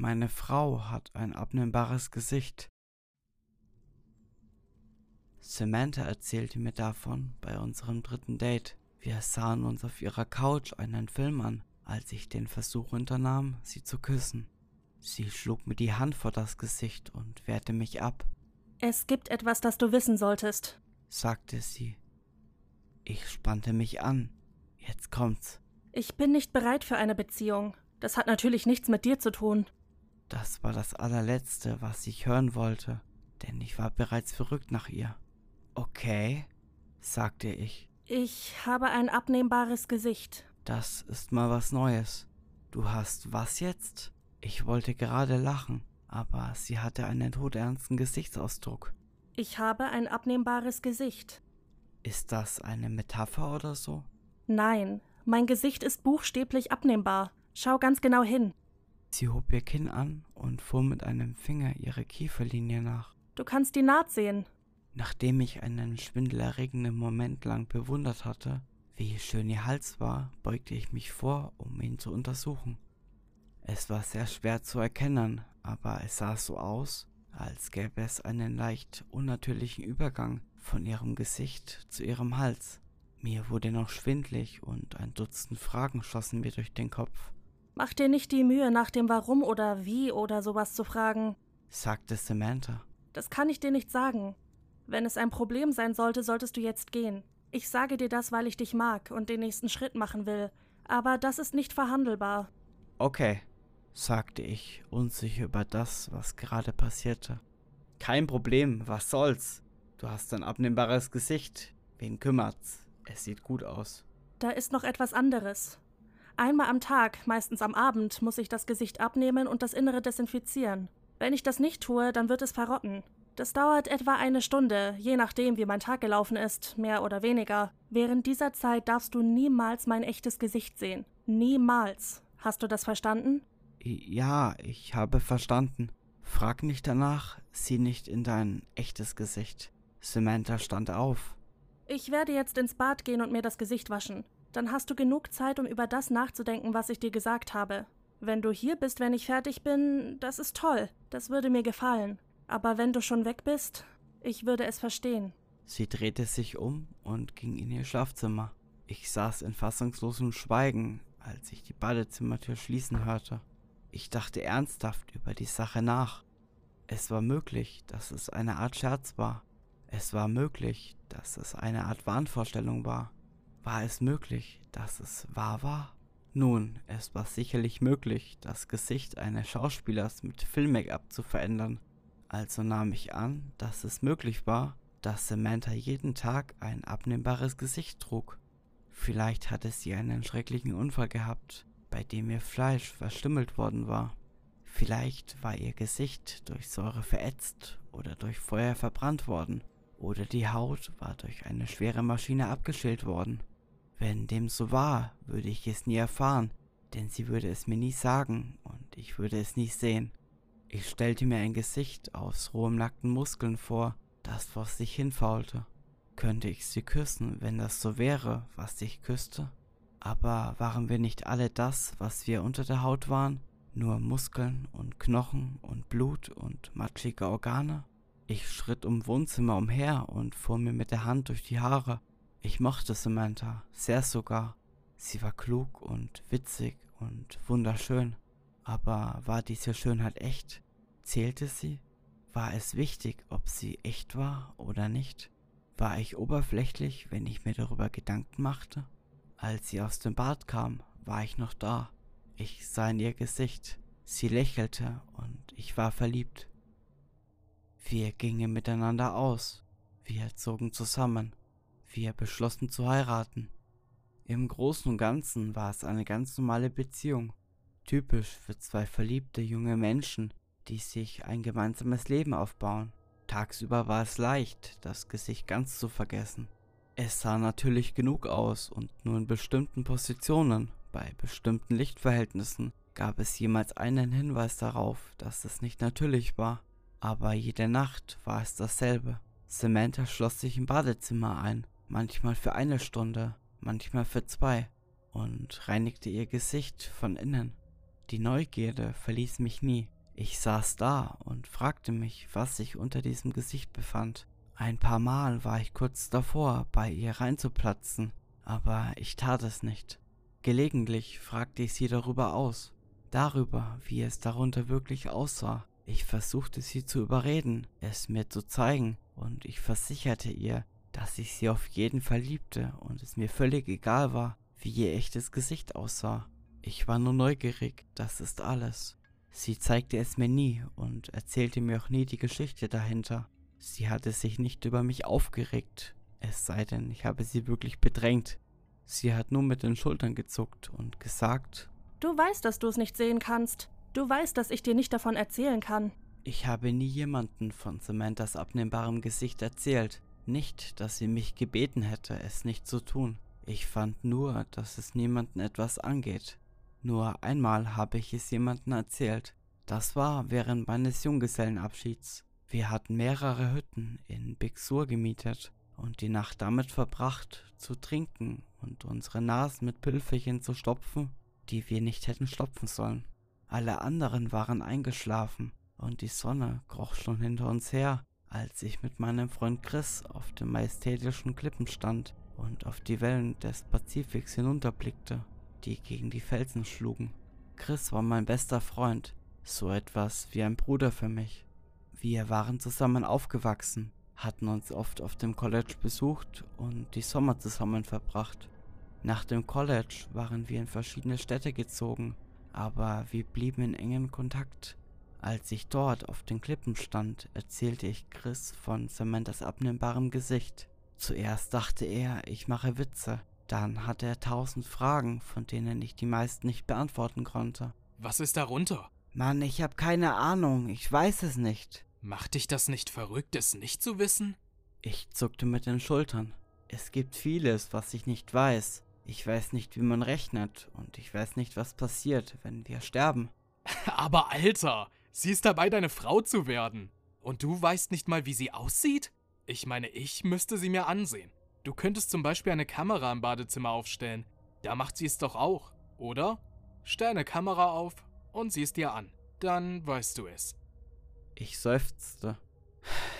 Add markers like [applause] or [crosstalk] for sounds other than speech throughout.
Meine Frau hat ein abnehmbares Gesicht. Samantha erzählte mir davon bei unserem dritten Date. Wir sahen uns auf ihrer Couch einen Film an, als ich den Versuch unternahm, sie zu küssen. Sie schlug mir die Hand vor das Gesicht und wehrte mich ab. Es gibt etwas, das du wissen solltest, sagte sie. Ich spannte mich an. Jetzt kommt's. Ich bin nicht bereit für eine Beziehung. Das hat natürlich nichts mit dir zu tun. Das war das allerletzte, was ich hören wollte, denn ich war bereits verrückt nach ihr. Okay, sagte ich. Ich habe ein abnehmbares Gesicht. Das ist mal was Neues. Du hast was jetzt? Ich wollte gerade lachen, aber sie hatte einen todernsten Gesichtsausdruck. Ich habe ein abnehmbares Gesicht. Ist das eine Metapher oder so? Nein, mein Gesicht ist buchstäblich abnehmbar. Schau ganz genau hin. Sie hob ihr Kinn an und fuhr mit einem Finger ihre Kieferlinie nach. Du kannst die Naht sehen. Nachdem ich einen schwindelerregenden Moment lang bewundert hatte, wie schön ihr Hals war, beugte ich mich vor, um ihn zu untersuchen. Es war sehr schwer zu erkennen, aber es sah so aus, als gäbe es einen leicht unnatürlichen Übergang von ihrem Gesicht zu ihrem Hals. Mir wurde noch schwindlig und ein Dutzend Fragen schossen mir durch den Kopf. Mach dir nicht die Mühe, nach dem Warum oder Wie oder sowas zu fragen, sagte Samantha. Das kann ich dir nicht sagen. Wenn es ein Problem sein sollte, solltest du jetzt gehen. Ich sage dir das, weil ich dich mag und den nächsten Schritt machen will. Aber das ist nicht verhandelbar. Okay, sagte ich, unsicher über das, was gerade passierte. Kein Problem, was soll's? Du hast ein abnehmbares Gesicht. Wen kümmert's? Es sieht gut aus. Da ist noch etwas anderes. Einmal am Tag, meistens am Abend, muss ich das Gesicht abnehmen und das Innere desinfizieren. Wenn ich das nicht tue, dann wird es verrotten. Das dauert etwa eine Stunde, je nachdem, wie mein Tag gelaufen ist, mehr oder weniger. Während dieser Zeit darfst du niemals mein echtes Gesicht sehen. Niemals. Hast du das verstanden? Ja, ich habe verstanden. Frag nicht danach, sieh nicht in dein echtes Gesicht. Samantha stand auf. Ich werde jetzt ins Bad gehen und mir das Gesicht waschen. Dann hast du genug Zeit, um über das nachzudenken, was ich dir gesagt habe. Wenn du hier bist, wenn ich fertig bin, das ist toll. Das würde mir gefallen. Aber wenn du schon weg bist, ich würde es verstehen. Sie drehte sich um und ging in ihr Schlafzimmer. Ich saß in fassungslosem Schweigen, als ich die Badezimmertür schließen hörte. Ich dachte ernsthaft über die Sache nach. Es war möglich, dass es eine Art Scherz war. Es war möglich, dass es eine Art Wahnvorstellung war. War es möglich, dass es wahr war? Nun, es war sicherlich möglich, das Gesicht eines Schauspielers mit Film-Make-up zu verändern. Also nahm ich an, dass es möglich war, dass Samantha jeden Tag ein abnehmbares Gesicht trug. Vielleicht hatte sie einen schrecklichen Unfall gehabt, bei dem ihr Fleisch verstümmelt worden war. Vielleicht war ihr Gesicht durch Säure verätzt oder durch Feuer verbrannt worden oder die Haut war durch eine schwere Maschine abgeschält worden. Wenn dem so war, würde ich es nie erfahren, denn sie würde es mir nie sagen und ich würde es nie sehen. Ich stellte mir ein Gesicht aus rohem nackten Muskeln vor, das vor sich hinfaulte. Könnte ich sie küssen, wenn das so wäre, was ich küsste? Aber waren wir nicht alle das, was wir unter der Haut waren? Nur Muskeln und Knochen und Blut und matschige Organe? Ich schritt um Wohnzimmer umher und fuhr mir mit der Hand durch die Haare. Ich mochte Samantha, sehr sogar. Sie war klug und witzig und wunderschön. Aber war diese Schönheit echt? Zählte sie? War es wichtig, ob sie echt war oder nicht? War ich oberflächlich, wenn ich mir darüber Gedanken machte? Als sie aus dem Bad kam, war ich noch da. Ich sah in ihr Gesicht. Sie lächelte und ich war verliebt. Wir gingen miteinander aus. Wir zogen zusammen. Wir beschlossen zu heiraten. Im Großen und Ganzen war es eine ganz normale Beziehung. Typisch für zwei verliebte junge Menschen, die sich ein gemeinsames Leben aufbauen. Tagsüber war es leicht, das Gesicht ganz zu vergessen. Es sah natürlich genug aus und nur in bestimmten Positionen, bei bestimmten Lichtverhältnissen, gab es jemals einen Hinweis darauf, dass es nicht natürlich war. Aber jede Nacht war es dasselbe. Samantha schloss sich im Badezimmer ein, manchmal für eine Stunde, manchmal für zwei, und reinigte ihr Gesicht von innen. Die Neugierde verließ mich nie. Ich saß da und fragte mich, was sich unter diesem Gesicht befand. Ein paar Mal war ich kurz davor, bei ihr reinzuplatzen, aber ich tat es nicht. Gelegentlich fragte ich sie darüber aus, darüber, wie es darunter wirklich aussah. Ich versuchte sie zu überreden, es mir zu zeigen, und ich versicherte ihr, dass ich sie auf jeden Fall liebte und es mir völlig egal war, wie ihr echtes Gesicht aussah. Ich war nur neugierig, das ist alles. Sie zeigte es mir nie und erzählte mir auch nie die Geschichte dahinter. Sie hatte sich nicht über mich aufgeregt, es sei denn, ich habe sie wirklich bedrängt. Sie hat nur mit den Schultern gezuckt und gesagt, Du weißt, dass du es nicht sehen kannst. Du weißt, dass ich dir nicht davon erzählen kann. Ich habe nie jemanden von Samanthas abnehmbarem Gesicht erzählt. Nicht, dass sie mich gebeten hätte, es nicht zu tun. Ich fand nur, dass es niemanden etwas angeht. Nur einmal habe ich es jemandem erzählt. Das war während meines Junggesellenabschieds. Wir hatten mehrere Hütten in Big Sur gemietet und die Nacht damit verbracht, zu trinken und unsere Nasen mit Pülferchen zu stopfen, die wir nicht hätten stopfen sollen. Alle anderen waren eingeschlafen und die Sonne kroch schon hinter uns her, als ich mit meinem Freund Chris auf den majestätischen Klippen stand und auf die Wellen des Pazifiks hinunterblickte, die gegen die Felsen schlugen. Chris war mein bester Freund, so etwas wie ein Bruder für mich. Wir waren zusammen aufgewachsen, hatten uns oft auf dem College besucht und die Sommer zusammen verbracht. Nach dem College waren wir in verschiedene Städte gezogen, aber wir blieben in engem Kontakt. Als ich dort auf den Klippen stand, erzählte ich Chris von Samanthas abnehmbarem Gesicht. Zuerst dachte er, ich mache Witze, dann hatte er tausend Fragen, von denen ich die meisten nicht beantworten konnte. Was ist darunter? Mann, ich hab keine Ahnung, ich weiß es nicht. Macht dich das nicht verrückt, es nicht zu wissen? Ich zuckte mit den Schultern. Es gibt vieles, was ich nicht weiß. Ich weiß nicht, wie man rechnet, und ich weiß nicht, was passiert, wenn wir sterben. [laughs] Aber Alter, sie ist dabei, deine Frau zu werden. Und du weißt nicht mal, wie sie aussieht? Ich meine, ich müsste sie mir ansehen. Du könntest zum Beispiel eine Kamera im Badezimmer aufstellen. Da macht sie es doch auch, oder? Stell eine Kamera auf und sieh es dir an. Dann weißt du es. Ich seufzte.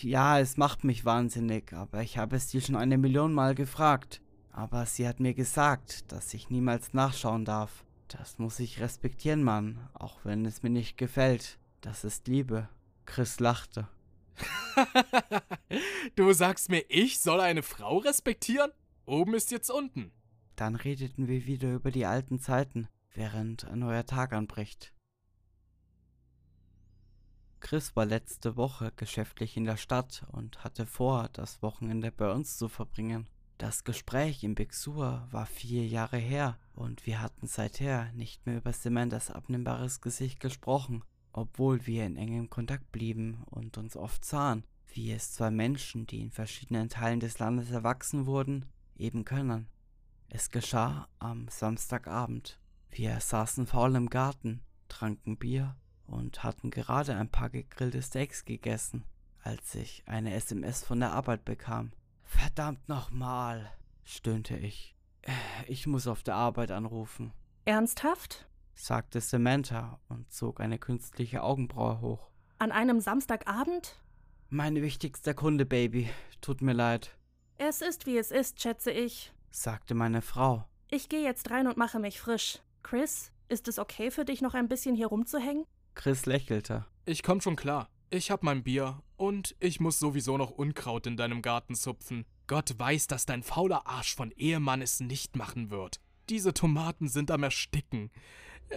Ja, es macht mich wahnsinnig, aber ich habe es dir schon eine Million Mal gefragt. Aber sie hat mir gesagt, dass ich niemals nachschauen darf. Das muss ich respektieren, Mann, auch wenn es mir nicht gefällt. Das ist Liebe. Chris lachte. [laughs] du sagst mir, ich soll eine Frau respektieren? Oben ist jetzt unten. Dann redeten wir wieder über die alten Zeiten, während ein neuer Tag anbricht. Chris war letzte Woche geschäftlich in der Stadt und hatte vor, das Wochenende bei uns zu verbringen. Das Gespräch im Big Sur war vier Jahre her und wir hatten seither nicht mehr über Samanthas abnehmbares Gesicht gesprochen, obwohl wir in engem Kontakt blieben und uns oft sahen, wie es zwei Menschen, die in verschiedenen Teilen des Landes erwachsen wurden, eben können. Es geschah am Samstagabend. Wir saßen faul im Garten, tranken Bier und hatten gerade ein paar gegrillte Steaks gegessen, als ich eine SMS von der Arbeit bekam. Verdammt nochmal, stöhnte ich. Ich muss auf der Arbeit anrufen. Ernsthaft? Sagte Samantha und zog eine künstliche Augenbraue hoch. An einem Samstagabend? Mein wichtigster Kunde, Baby. Tut mir leid. Es ist, wie es ist, schätze ich, sagte meine Frau. Ich gehe jetzt rein und mache mich frisch. Chris, ist es okay für dich, noch ein bisschen hier rumzuhängen? Chris lächelte. Ich komm schon klar. Ich hab mein Bier und ich muss sowieso noch Unkraut in deinem Garten zupfen. Gott weiß, dass dein fauler Arsch von Ehemann es nicht machen wird. Diese Tomaten sind am Ersticken.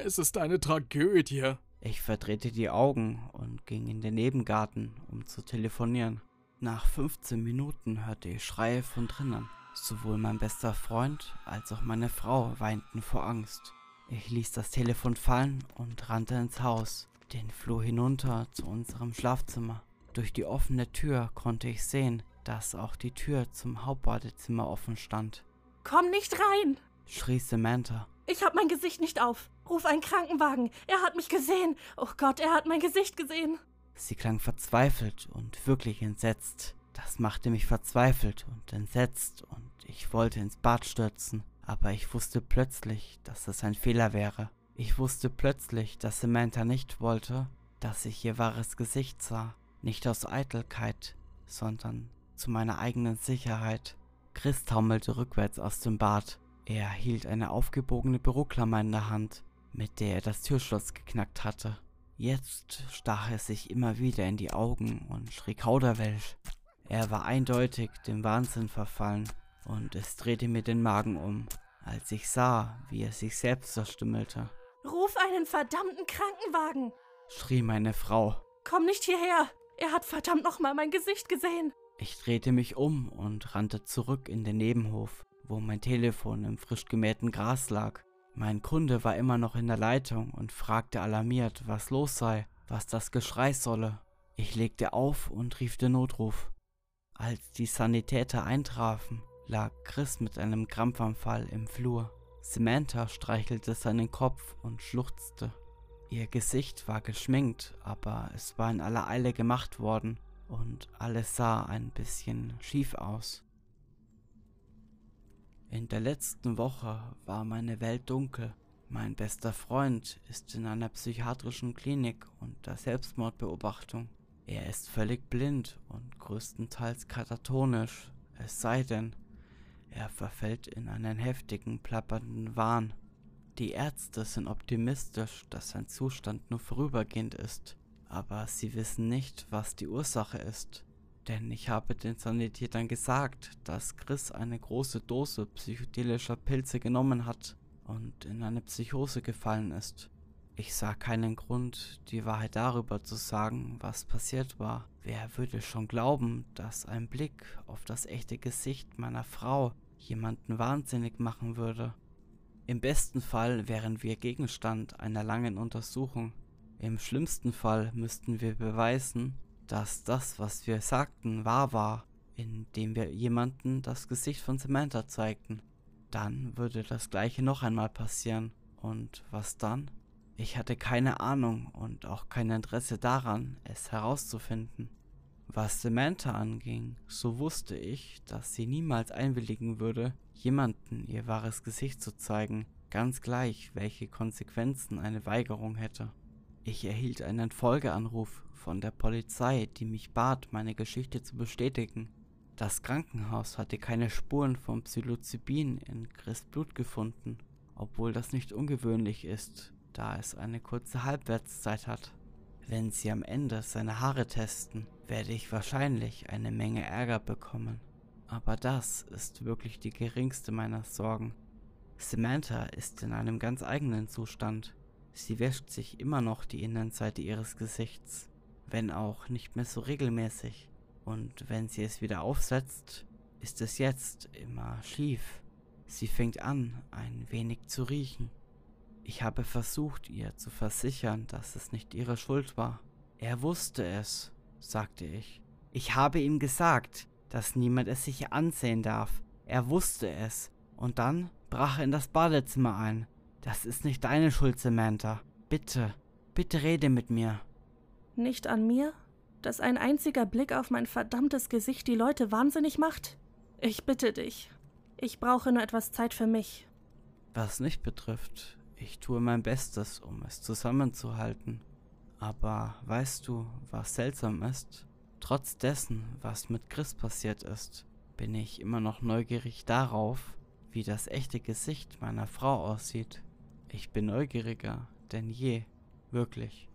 Es ist eine Tragödie. Ich verdrehte die Augen und ging in den Nebengarten, um zu telefonieren. Nach 15 Minuten hörte ich Schreie von drinnen. Sowohl mein bester Freund als auch meine Frau weinten vor Angst. Ich ließ das Telefon fallen und rannte ins Haus den Flur hinunter zu unserem Schlafzimmer. Durch die offene Tür konnte ich sehen, dass auch die Tür zum Hauptbadezimmer offen stand. Komm nicht rein! schrie Samantha. Ich hab mein Gesicht nicht auf. Ruf einen Krankenwagen. Er hat mich gesehen. Oh Gott, er hat mein Gesicht gesehen. Sie klang verzweifelt und wirklich entsetzt. Das machte mich verzweifelt und entsetzt und ich wollte ins Bad stürzen, aber ich wusste plötzlich, dass es ein Fehler wäre. Ich wusste plötzlich, dass Samantha nicht wollte, dass ich ihr wahres Gesicht sah, nicht aus Eitelkeit, sondern zu meiner eigenen Sicherheit. Chris taumelte rückwärts aus dem Bad. Er hielt eine aufgebogene Büroklammer in der Hand, mit der er das Türschloss geknackt hatte. Jetzt stach er sich immer wieder in die Augen und schrie Kauderwelsch. Er war eindeutig dem Wahnsinn verfallen, und es drehte mir den Magen um, als ich sah, wie er sich selbst zerstümmelte. Ruf einen verdammten Krankenwagen! schrie meine Frau. Komm nicht hierher! Er hat verdammt nochmal mein Gesicht gesehen! Ich drehte mich um und rannte zurück in den Nebenhof, wo mein Telefon im frisch gemähten Gras lag. Mein Kunde war immer noch in der Leitung und fragte alarmiert, was los sei, was das Geschrei solle. Ich legte auf und rief den Notruf. Als die Sanitäter eintrafen, lag Chris mit einem Krampfanfall im Flur. Samantha streichelte seinen Kopf und schluchzte. Ihr Gesicht war geschminkt, aber es war in aller Eile gemacht worden und alles sah ein bisschen schief aus. In der letzten Woche war meine Welt dunkel. Mein bester Freund ist in einer psychiatrischen Klinik unter Selbstmordbeobachtung. Er ist völlig blind und größtenteils katatonisch, es sei denn, er verfällt in einen heftigen, plappernden Wahn. Die Ärzte sind optimistisch, dass sein Zustand nur vorübergehend ist, aber sie wissen nicht, was die Ursache ist. Denn ich habe den Sanitätern gesagt, dass Chris eine große Dose psychedelischer Pilze genommen hat und in eine Psychose gefallen ist. Ich sah keinen Grund, die Wahrheit darüber zu sagen, was passiert war. Wer würde schon glauben, dass ein Blick auf das echte Gesicht meiner Frau jemanden wahnsinnig machen würde. Im besten Fall wären wir Gegenstand einer langen Untersuchung. Im schlimmsten Fall müssten wir beweisen, dass das, was wir sagten, wahr war, indem wir jemanden das Gesicht von Samantha zeigten. Dann würde das gleiche noch einmal passieren. Und was dann? Ich hatte keine Ahnung und auch kein Interesse daran, es herauszufinden. Was Samantha anging, so wusste ich, dass sie niemals einwilligen würde, jemanden ihr wahres Gesicht zu zeigen, ganz gleich, welche Konsequenzen eine Weigerung hätte. Ich erhielt einen Folgeanruf von der Polizei, die mich bat, meine Geschichte zu bestätigen. Das Krankenhaus hatte keine Spuren von Psilocybin in Chris Blut gefunden, obwohl das nicht ungewöhnlich ist, da es eine kurze Halbwertszeit hat. Wenn sie am Ende seine Haare testen, werde ich wahrscheinlich eine Menge Ärger bekommen. Aber das ist wirklich die geringste meiner Sorgen. Samantha ist in einem ganz eigenen Zustand. Sie wäscht sich immer noch die Innenseite ihres Gesichts, wenn auch nicht mehr so regelmäßig. Und wenn sie es wieder aufsetzt, ist es jetzt immer schief. Sie fängt an, ein wenig zu riechen. Ich habe versucht, ihr zu versichern, dass es nicht ihre Schuld war. Er wusste es, sagte ich. Ich habe ihm gesagt, dass niemand es sich ansehen darf. Er wusste es. Und dann brach er in das Badezimmer ein. Das ist nicht deine Schuld, Samantha. Bitte, bitte rede mit mir. Nicht an mir? Dass ein einziger Blick auf mein verdammtes Gesicht die Leute wahnsinnig macht? Ich bitte dich. Ich brauche nur etwas Zeit für mich. Was nicht betrifft, ich tue mein Bestes, um es zusammenzuhalten. Aber weißt du, was seltsam ist? Trotz dessen, was mit Chris passiert ist, bin ich immer noch neugierig darauf, wie das echte Gesicht meiner Frau aussieht. Ich bin neugieriger denn je, wirklich.